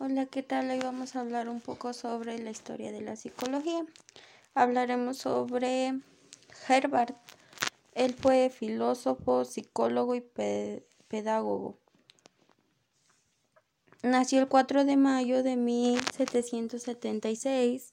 Hola, ¿qué tal? Hoy vamos a hablar un poco sobre la historia de la psicología. Hablaremos sobre Herbert. Él fue filósofo, psicólogo y pedagogo. Nació el 4 de mayo de 1776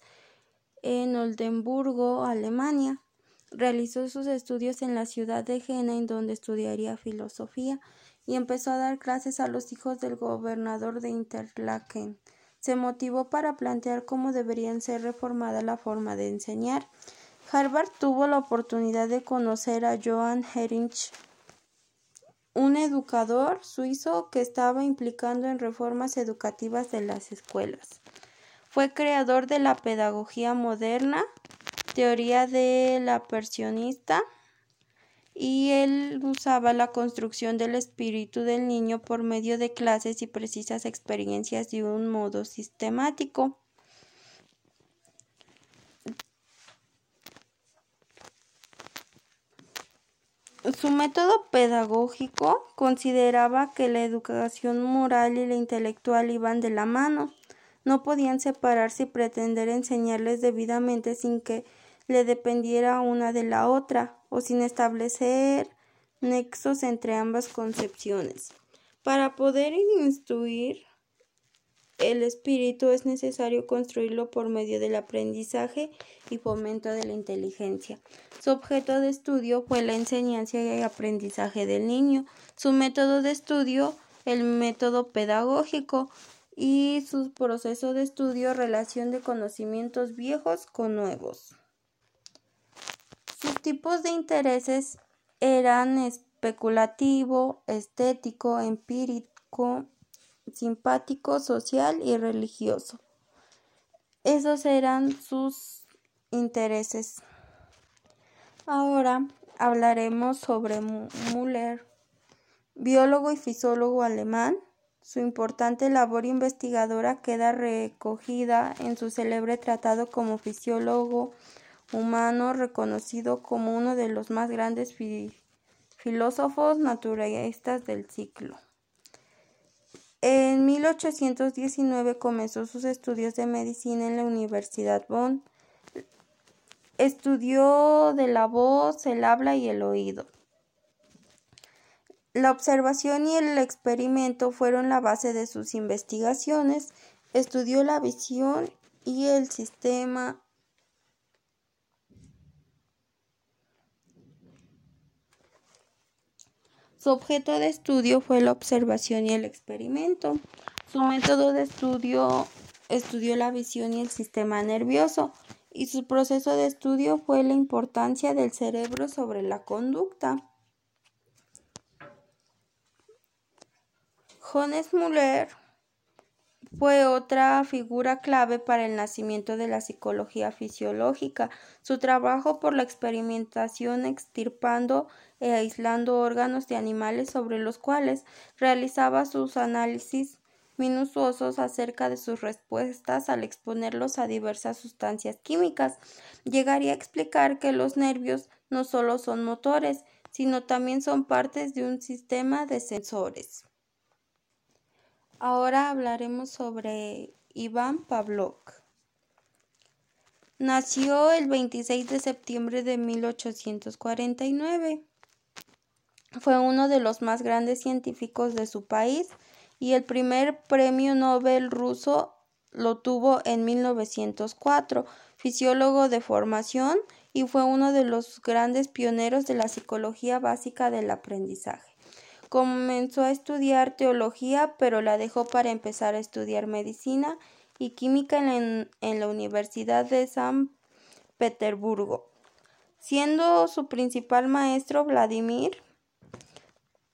en Oldenburgo, Alemania. Realizó sus estudios en la ciudad de Jena, en donde estudiaría filosofía y empezó a dar clases a los hijos del gobernador de Interlaken. Se motivó para plantear cómo deberían ser reformada la forma de enseñar. Harvard tuvo la oportunidad de conocer a Johann Herinch, un educador suizo que estaba implicando en reformas educativas de las escuelas. Fue creador de la pedagogía moderna, teoría de la persionista, y él usaba la construcción del espíritu del niño por medio de clases y precisas experiencias de un modo sistemático. Su método pedagógico consideraba que la educación moral y la intelectual iban de la mano, no podían separarse y pretender enseñarles debidamente sin que le dependiera una de la otra o sin establecer nexos entre ambas concepciones. Para poder instruir el espíritu es necesario construirlo por medio del aprendizaje y fomento de la inteligencia. Su objeto de estudio fue la enseñanza y aprendizaje del niño. Su método de estudio, el método pedagógico y su proceso de estudio, relación de conocimientos viejos con nuevos. Sus tipos de intereses eran especulativo, estético, empírico, simpático, social y religioso. Esos eran sus intereses. Ahora hablaremos sobre Müller, biólogo y fisiólogo alemán. Su importante labor investigadora queda recogida en su célebre tratado como fisiólogo humano reconocido como uno de los más grandes filósofos naturalistas del siglo. En 1819 comenzó sus estudios de medicina en la Universidad Bonn. Estudió de la voz, el habla y el oído. La observación y el experimento fueron la base de sus investigaciones. Estudió la visión y el sistema Su objeto de estudio fue la observación y el experimento. Su método de estudio estudió la visión y el sistema nervioso y su proceso de estudio fue la importancia del cerebro sobre la conducta. Johannes Müller fue otra figura clave para el nacimiento de la psicología fisiológica. Su trabajo por la experimentación extirpando e aislando órganos de animales sobre los cuales realizaba sus análisis minuciosos acerca de sus respuestas al exponerlos a diversas sustancias químicas. Llegaría a explicar que los nervios no solo son motores, sino también son partes de un sistema de sensores. Ahora hablaremos sobre Iván Pavlov. Nació el 26 de septiembre de 1849. Fue uno de los más grandes científicos de su país y el primer premio Nobel ruso lo tuvo en 1904, fisiólogo de formación y fue uno de los grandes pioneros de la psicología básica del aprendizaje. Comenzó a estudiar teología, pero la dejó para empezar a estudiar medicina y química en, la Universidad de San Petersburgo, siendo su principal maestro Vladimir.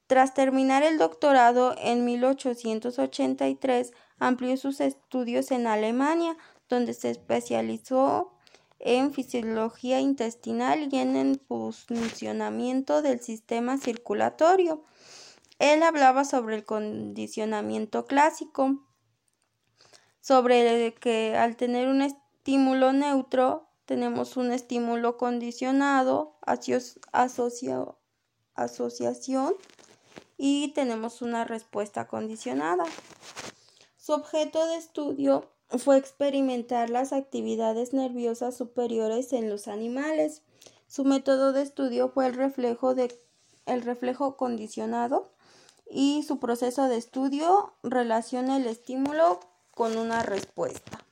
Tras terminar el doctorado en 1883, amplió sus estudios en Alemania, donde se especializó en fisiología intestinal y en el funcionamiento del sistema circulatorio. Él hablaba sobre el condicionamiento clásico, sobre el que al tener un estímulo neutro tenemos un estímulo condicionado, asociación y tenemos una respuesta condicionada. Su objeto de estudio fue experimentar las actividades nerviosas superiores en los animales. Su método de estudio fue el reflejo, de, el reflejo condicionado y su proceso de estudio relaciona el estímulo con una respuesta.